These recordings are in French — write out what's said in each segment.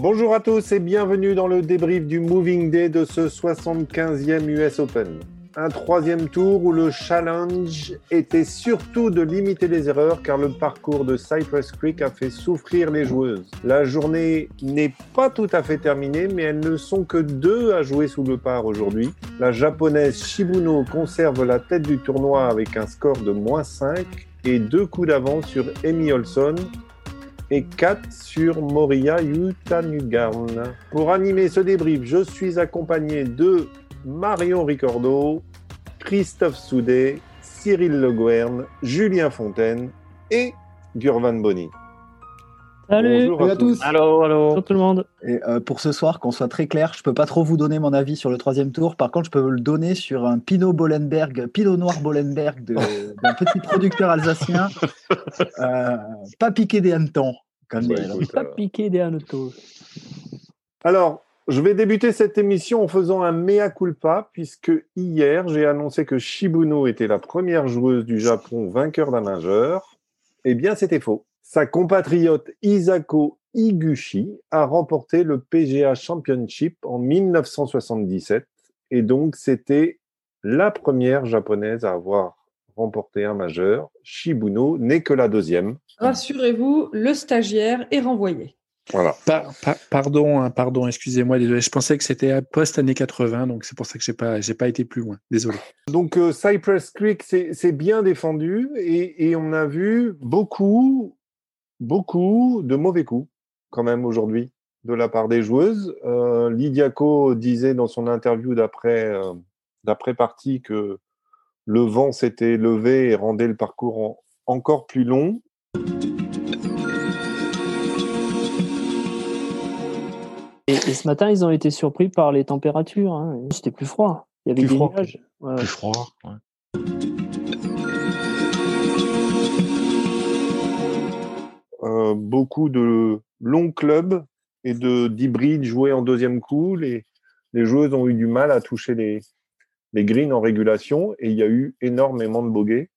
Bonjour à tous et bienvenue dans le débrief du Moving Day de ce 75e US Open. Un troisième tour où le challenge était surtout de limiter les erreurs car le parcours de Cypress Creek a fait souffrir les joueuses. La journée n'est pas tout à fait terminée mais elles ne sont que deux à jouer sous le par aujourd'hui. La japonaise Shibuno conserve la tête du tournoi avec un score de moins 5 et deux coups d'avance sur Amy Olson et 4 sur Moria Yutanugarn. Pour animer ce débrief, je suis accompagné de Marion Ricordo, Christophe Soudet, Cyril Le Guern, Julien Fontaine et Gurvan Bonny. Salut, Bonjour à à tous. Allô, allô. Bonjour tout le monde. Et euh, pour ce soir, qu'on soit très clair, je peux pas trop vous donner mon avis sur le troisième tour. Par contre, je peux le donner sur un Pinot Bollenberg, Pinot Noir Bollenberg de- d'un petit producteur alsacien, euh, pas piqué des hannetons. Comme Ouais, dirait. écoute, Pas alors. piqué des hannetons. Alors, je vais débuter cette émission en faisant un mea culpa, puisque hier, j'ai annoncé que Shibuno était la première joueuse du Japon vainqueur d'un majeur. Eh bien, c'était faux. Sa compatriote Isako Higuchi a remporté le PGA Championship en 1977, et donc c'était la première japonaise à avoir remporté un majeur. Shibuno n'est que la deuxième. Rassurez-vous, le stagiaire est renvoyé. Voilà. Par- par- pardon, hein, pardon, excusez-moi, désolé. Je pensais que c'était post années 80, donc c'est pour ça que j'ai pas, j'ai pas été plus loin. Désolé. Donc euh, Cypress Creek, c'est c'est bien défendu et, et on a vu beaucoup, beaucoup de mauvais coups quand même aujourd'hui de la part des joueuses. Euh, Lydiaco disait dans son interview d'après euh, d'après partie que le vent s'était levé et rendait le parcours en- encore plus long. Et, et ce matin, ils ont été surpris par les températures. hein. C'était plus froid. Il y avait Plus des froid. nuages. Ouais. Plus froid. ouais. Euh, beaucoup de longs clubs et de d'hybrides joués en deuxième coup. Les, les joueuses ont eu du mal à toucher les, les greens en régulation et il y a eu énormément de bogeys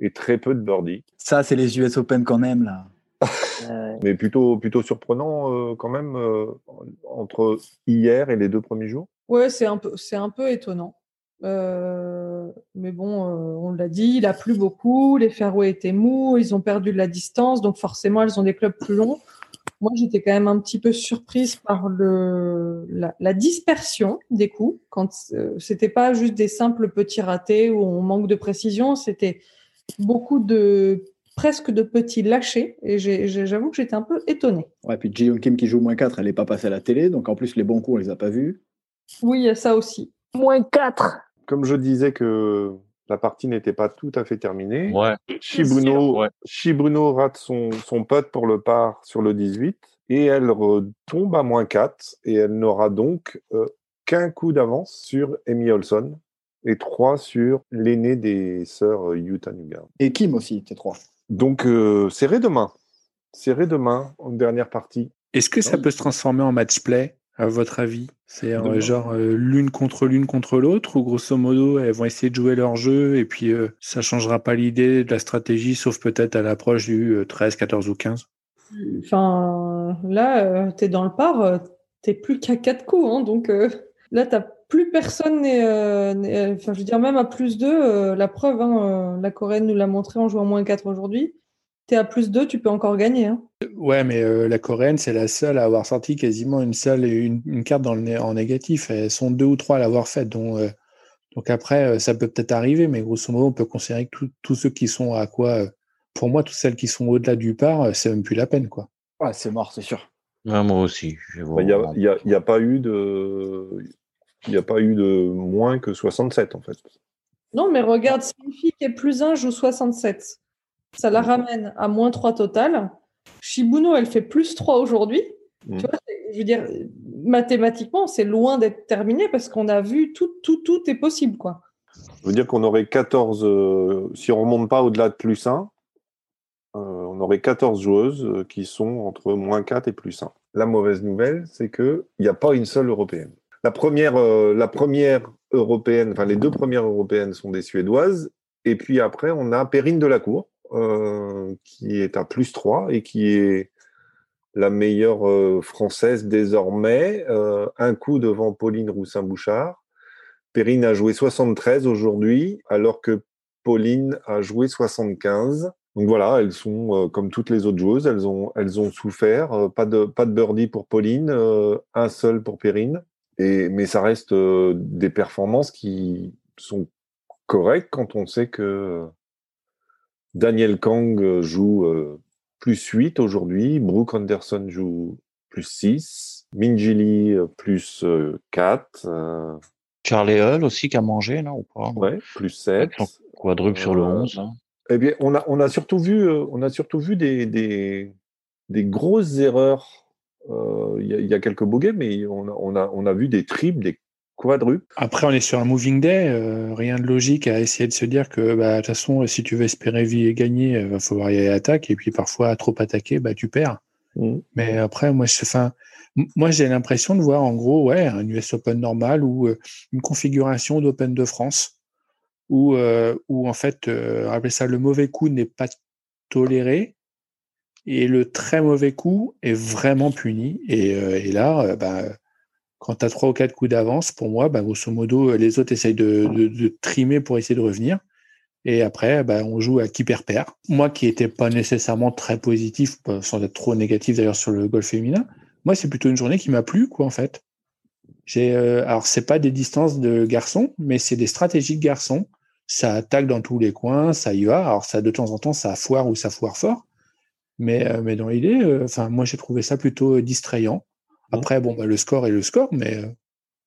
et très peu de birdies. Ça, c'est les US Open qu'on aime là. Euh, Mais plutôt, plutôt surprenant euh, quand même euh, entre hier et les deux premiers jours. Ouais, c'est un peu, c'est un peu étonnant. Euh, mais bon, euh, on l'a dit, il a plu beaucoup, les fairways étaient mous, ils ont perdu de la distance, donc forcément, elles ont des clubs plus longs. Moi, j'étais quand même un petit peu surprise par le, la, la dispersion des coups. Quand euh, c'était pas juste des simples petits ratés où on manque de précision, c'était beaucoup de presque de petits lâchés. Et j'avoue que j'étais un peu étonnée. Ouais, puis Ji Kim qui joue moins 4, elle n'est pas passée à la télé, donc en plus les bons coups, on les a pas vus. Oui, il y a ça aussi. Moins 4. Comme je disais que la partie n'était pas tout à fait terminée, Ouais. Shibuno, Ouais. Shibuno rate son, son putt pour le par sur le 18 et elle retombe à moins 4 et elle n'aura donc euh, qu'un coup d'avance sur Amy Olson et 3 sur l'aîné des sœurs euh, Yuta Nuga. Et Kim aussi, T3. Donc euh, serré demain. Serré demain en dernière partie. Est-ce que ça Oui. peut se transformer en match play, à votre avis? C'est euh, genre euh, l'une contre l'une contre l'autre, ou grosso modo, elles vont essayer de jouer leur jeu, et puis euh, ça changera pas l'idée de la stratégie, sauf peut-être à l'approche du euh, 13, 14 ou 15 Enfin, là, tu es dans le par, euh, t'es plus qu'à quatre coups. Hein, donc euh, là, t'as plus personne. n'est, euh, Enfin, je veux dire, même à plus 2, la preuve, hein, euh, la Corée nous l'a montré en jouant moins 4 aujourd'hui. Tu es à plus 2, tu peux encore gagner. Hein. Ouais, mais euh, la coréenne, c'est la seule à avoir sorti quasiment une seule une, une carte dans le né- en négatif. Elles sont deux ou trois à l'avoir faite. Donc, euh, donc après, euh, ça peut peut-être arriver, mais grosso modo, on peut considérer que tout- tous ceux qui sont à quoi, euh, pour moi, toutes celles qui sont au-delà du par, euh, c'est même plus la peine, quoi. Ouais, c'est mort, c'est sûr. Ouais, moi aussi. je vois Bah, Il n'y a, vraiment- il y a- il y a pas eu de. Il n'y a pas eu de moins que 67 en fait. Non, mais regarde, Smifi qui est plus 1 joue 67. Ça la ramène à moins 3 total. Shibuno, elle fait plus 3 aujourd'hui. Mm. Tu vois, c'est- je veux dire, mathématiquement, c'est loin d'être terminé parce qu'on a vu tout, tout, tout est possible, quoi. Je veux dire qu'on aurait 14, euh, si on remonte pas au-delà de plus 1, euh, on aurait 14 joueuses euh, qui sont entre moins 4 et plus 1. La mauvaise nouvelle, c'est qu'il n'y a pas une seule européenne. La première, euh, la première européenne, enfin les deux premières européennes sont des Suédoises, et puis après on a Perrine Delacour, euh, qui est à plus 3 et qui est la meilleure euh, française désormais. Euh, un coup devant Pauline Roussin-Bouchard. Perrine a joué 73 aujourd'hui, alors que Pauline a joué 75. Donc voilà, elles sont comme toutes les autres joueuses, elles ont, elles ont souffert. Pas de, pas de birdie pour Pauline, un seul pour Perrine. Et, mais ça reste des performances qui sont correctes quand on sait que Daniel Kang euh, joue euh, plus 8 aujourd'hui, Brooke Anderson joue plus 6, Minjili euh, plus euh, 4, euh, Charlie Hull aussi qui a mangé, là, ou pas ouais, plus 7. Son Quadruple sur le Euh, 11. hein. Eh bien, on a, on a surtout vu, euh, on a surtout vu des, des, des grosses erreurs. Euh, Il y, a- il y a quelques bogeys, mais on a, on, a, on a vu des triples, des Après, on est sur un moving day, euh, rien de logique à essayer de se dire que, bah, de toute façon, si tu veux espérer vi- gagner, il va falloir y aller à l'attaque, et puis parfois, trop attaquer, bah, tu perds. Mhm. Mais après, moi, je, m- moi, j'ai l'impression de voir, en gros, ouais, un US Open normal ou euh, une configuration d'Open de France où, euh, où en fait, euh, rappelez ça, le mauvais coup n'est pas toléré et le très mauvais coup est vraiment puni. Et, euh, et là, euh, bah, quand tu as trois ou quatre coups d'avance, pour moi, bah, grosso modo, les autres essayent de, trimer pour essayer de revenir. Et après, bah, on joue à qui perd perd. Moi qui n'étais pas nécessairement très positif, sans être trop négatif d'ailleurs sur le golf féminin, moi c'est plutôt une journée qui m'a plu, quoi, en fait. J'ai, euh, alors c'est pas des distances de garçons, mais c'est des stratégies de garçons. Ça attaque dans tous les coins, ça y va. Alors ça de temps en temps ça foire ou ça foire fort, mais euh, mais dans l'idée, euh, enfin moi j'ai trouvé ça plutôt euh, distrayant. Après bon bah le score est le score, mais euh,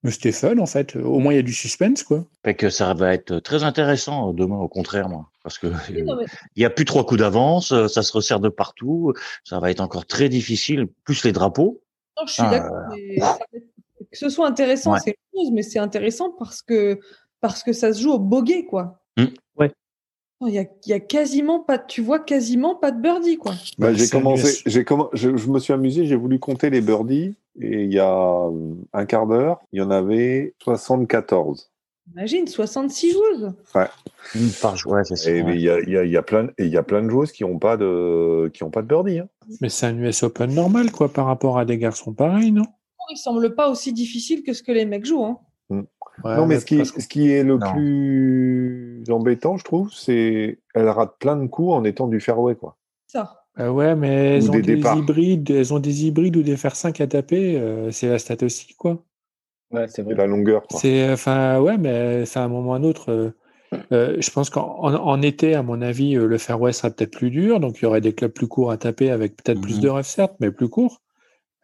mais c'était fun en fait. Au moins il y a du suspense quoi. Fait que ça va être très intéressant euh, demain, au contraire, moi. Parce que il y a plus trois coups d'avance, euh, ça se resserre de partout, ça va être encore très difficile, plus les drapeaux. non, je suis Ah, d'accord. Que ce soit intéressant, Ouais. c'est une chose, mais c'est intéressant parce que, parce que ça se joue au bogey, quoi. Mm. Ouais. Il y a, il y a quasiment pas, de- tu vois quasiment pas de birdie, quoi. Bah, Ouais, j'ai commencé, j'ai je, je me suis amusé, j'ai voulu compter les birdies et il y a euh, un quart d'heure, il y en avait 74. Imagine, 66 joueuses. Une par ouais, c'est ça. Et ouais. mais il y a, il y a, il y a plein, et il y a plein de joueuses qui n'ont pas de, qui ont pas de birdie. hein. Mais c'est un US Open normal quoi par rapport à des garçons pareils, non? Il semble pas aussi difficile que ce que les mecs jouent. Hein. Ouais, non, mais ce qui, ce est le Non. plus embêtant, je trouve, c'est elle rate plein de coups en étant du fairway, quoi. Ça. Euh, ouais, mais elles Ou ont des hybrides, elles ont des hybrides ou des fer 5 à taper, euh, c'est la stat aussi quoi. Ouais, c'est vrai. la longueur, quoi. C'est enfin ouais, mais c'est à un moment ou à un autre. euh, euh, je pense qu'en en, en été, à mon avis, euh, le fairway sera peut-être plus dur, donc il y aurait des clubs plus courts à taper avec peut-être plus Mhm. de ref certes, mais plus courts.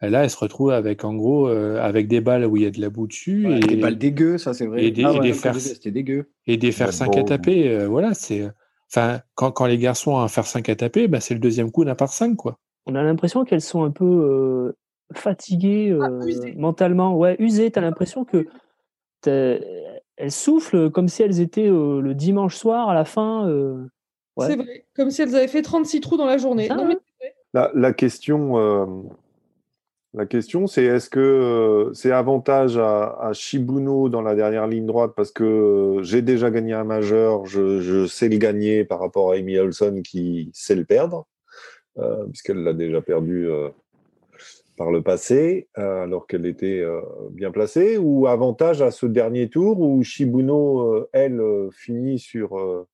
Et là, elle se retrouve avec en gros euh, avec des balles où il y a de la boue dessus Ouais, et, Des balles dégueu, ça c'est vrai. et des- Ah et ouais, des quand fers- dégueu. et des fer Ouais, 5 à taper. euh, voilà, c'est enfin quand, quand les garçons ont un fer 5 à taper, bah, c'est le deuxième coup d'un par 5 quoi. On a l'impression qu'elles sont un peu euh, fatiguées Ah, euh, usées. mentalement, ouais, usées. T'as l'impression que elles soufflent comme si elles étaient euh, le dimanche soir à la fin. euh, Ouais. C'est vrai. Comme si elles avaient fait 36 trous dans la journée. Ça, non, hein. mais. La, la question, euh, la question, c'est est-ce que euh, c'est avantage à, Shibuno dans la dernière ligne droite parce que euh, j'ai déjà gagné un majeur, je, sais le gagner par rapport à Amy Olson qui sait le perdre, euh, puisqu'elle l'a déjà perdu par le passé, alors qu'elle était bien placée, ou avantage à ce dernier tour où Shibuno, elle, finit sur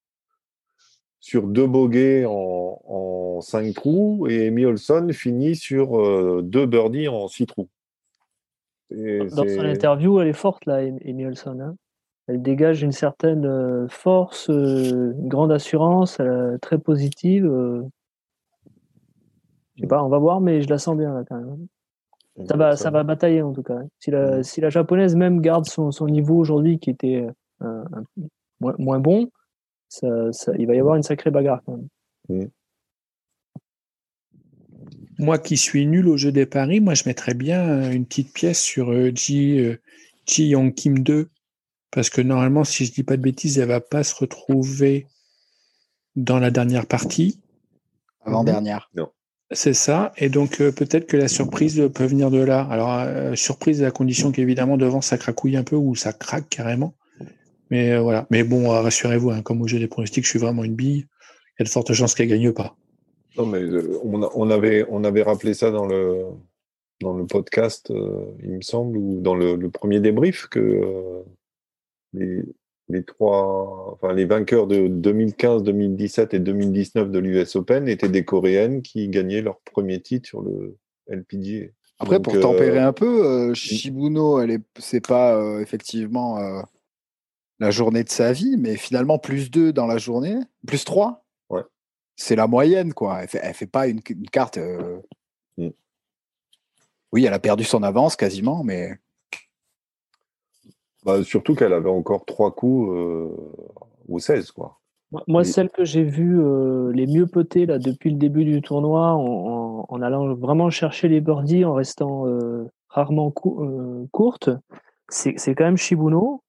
sur deux bogeys en, en cinq trous et Amy Olson finit sur euh, deux birdies en six trous. Et Dans son interview, elle est forte, là, Amy Olson. hein. Elle dégage une certaine euh, force, euh, une grande assurance, très positive. Je sais pas, on va voir, mais je la sens bien, là, quand même. Ça va, ça va batailler, en tout cas. hein. Si la, si la japonaise même garde son, son niveau aujourd'hui, qui était euh, moins, moins bon, ça, ça- il va y avoir une sacrée bagarre, quand même. Moi qui suis nul au jeu des paris, moi je mettrais bien euh, une petite pièce sur euh, Ji, euh, Ji Young Kim 2. Parce que normalement, si je dis pas de bêtises, elle va pas se retrouver dans la dernière partie. Avant-dernière. C'est ça. Et donc euh, peut-être que la surprise peut venir de là. Alors euh, surprise à la condition qu'évidemment devant ça cracouille un peu ou ça craque carrément. Mais euh, voilà. Mais bon, euh, rassurez-vous, hein, comme au jeu des pronostics, je suis vraiment une bille. Il y a de fortes chances qu'elle gagne pas. Non, mais euh, on, a- on avait, on avait rappelé ça dans le, dans le podcast, euh, il me semble, ou dans le, le premier débrief, que euh, les, les trois, enfin, les vainqueurs de 2015, 2017 et 2019 de l'US Open étaient des Coréennes qui gagnaient leur premier titre sur le LPGA. Après, Donc, pour euh, tempérer un peu, euh, Shibuno, elle est, c'est pas euh, effectivement euh, la journée de sa vie, mais finalement plus 2 dans la journée, plus 3. Ouais. C'est la moyenne, quoi. Elle fait, elle fait pas une, une carte. euh, Mm. Oui, elle a perdu son avance quasiment, mais Bah, surtout qu'elle avait encore trois coups euh, ou 16, quoi. Moi, celle que j'ai vue euh, les mieux potées là, depuis le début du tournoi, en, en- en allant vraiment chercher les birdies, en restant euh, rarement cou- euh, courte, c'est quand même Shibuno,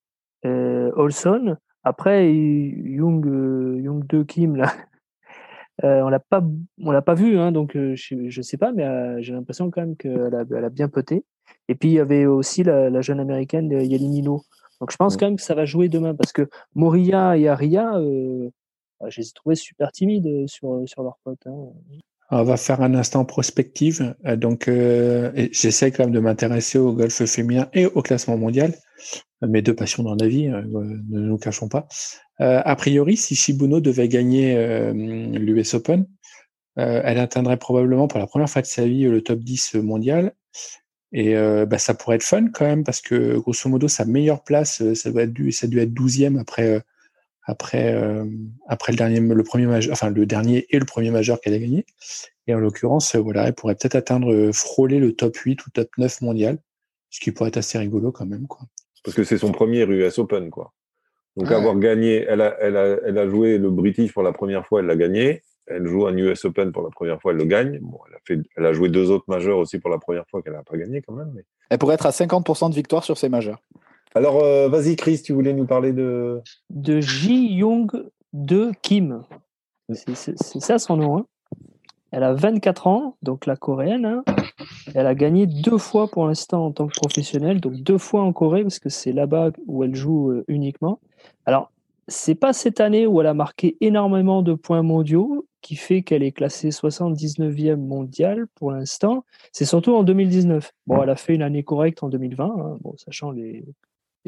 Olson. Après, Young, euh, Young 2 Kim, là, euh, on l'a pas, on l'a pas vu, hein, donc euh, je, je sais pas, mais euh, j'ai l'impression quand même qu'elle a, elle a bien poté. Et puis il y avait aussi la, la jeune américaine euh, Yelinino. Donc je pense quand même que ça va jouer demain parce que Moria et Aria, euh, bah, je les ai trouvés super timides euh, sur, sur leur pote. hein. On va faire un instant prospective. Euh, Donc, euh, j'essaie quand même de m'intéresser au golf féminin et au classement mondial. Euh, Mes deux passions dans la vie, euh, ne nous cachons pas. A priori, si Shibuno devait gagner l'US Open, elle atteindrait probablement pour la première fois de sa vie le top 10 mondial. Et bah, ça pourrait être fun quand même parce que grosso modo sa meilleure place, ça doit être dû, ça doit être 12e après après euh, après le dernier le premier majeur, enfin le dernier et le premier majeur qu'elle a gagné. Et en l'occurrence, euh, voilà, elle pourrait peut-être atteindre euh, frôler le top 8 ou top 9 mondial, ce qui pourrait être assez rigolo quand même quoi. Parce que c'est son premier US Open, quoi. Donc Ouais. avoir gagné, elle a, elle, a, elle a joué le British pour la première fois, elle l'a gagné. Elle joue un US Open pour la première fois, elle le gagne. Bon, elle a, fait, elle a joué deux autres majeurs aussi pour la première fois qu'elle n'a pas gagné quand même. mais- elle pourrait être à 50% de victoire sur ses majeurs. Alors, euh, vas-y, Chris, tu voulais nous parler de. De Ji Young 2 Kim. C'est ça son nom. hein. Elle a 24 ans, donc la coréenne. hein. Elle a gagné deux fois pour l'instant en tant que professionnelle, donc deux fois en Corée, parce que c'est là-bas où elle joue euh, uniquement. Alors, c'est pas cette année où elle a marqué énormément de points mondiaux qui fait qu'elle est classée 79e mondiale pour l'instant. C'est surtout en 2019. Bon, elle a fait une année correcte en 2020, hein, bon, sachant les,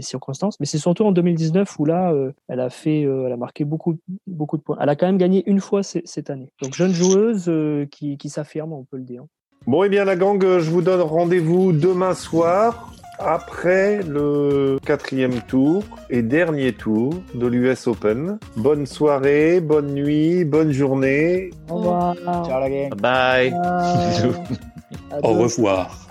les circonstances, mais c'est surtout en 2019 où là, euh, elle a fait, euh, elle a marqué beaucoup, beaucoup de points. Elle a quand même gagné une fois cette année. Donc jeune joueuse euh, qui, qui s'affirme, on peut le dire. Bon, eh bien, la gang, je vous donne rendez-vous demain soir, après le quatrième tour et dernier tour de l'US Open. Bonne soirée, bonne nuit, bonne journée. Au revoir. Ciao la gang. Bye. À Au revoir.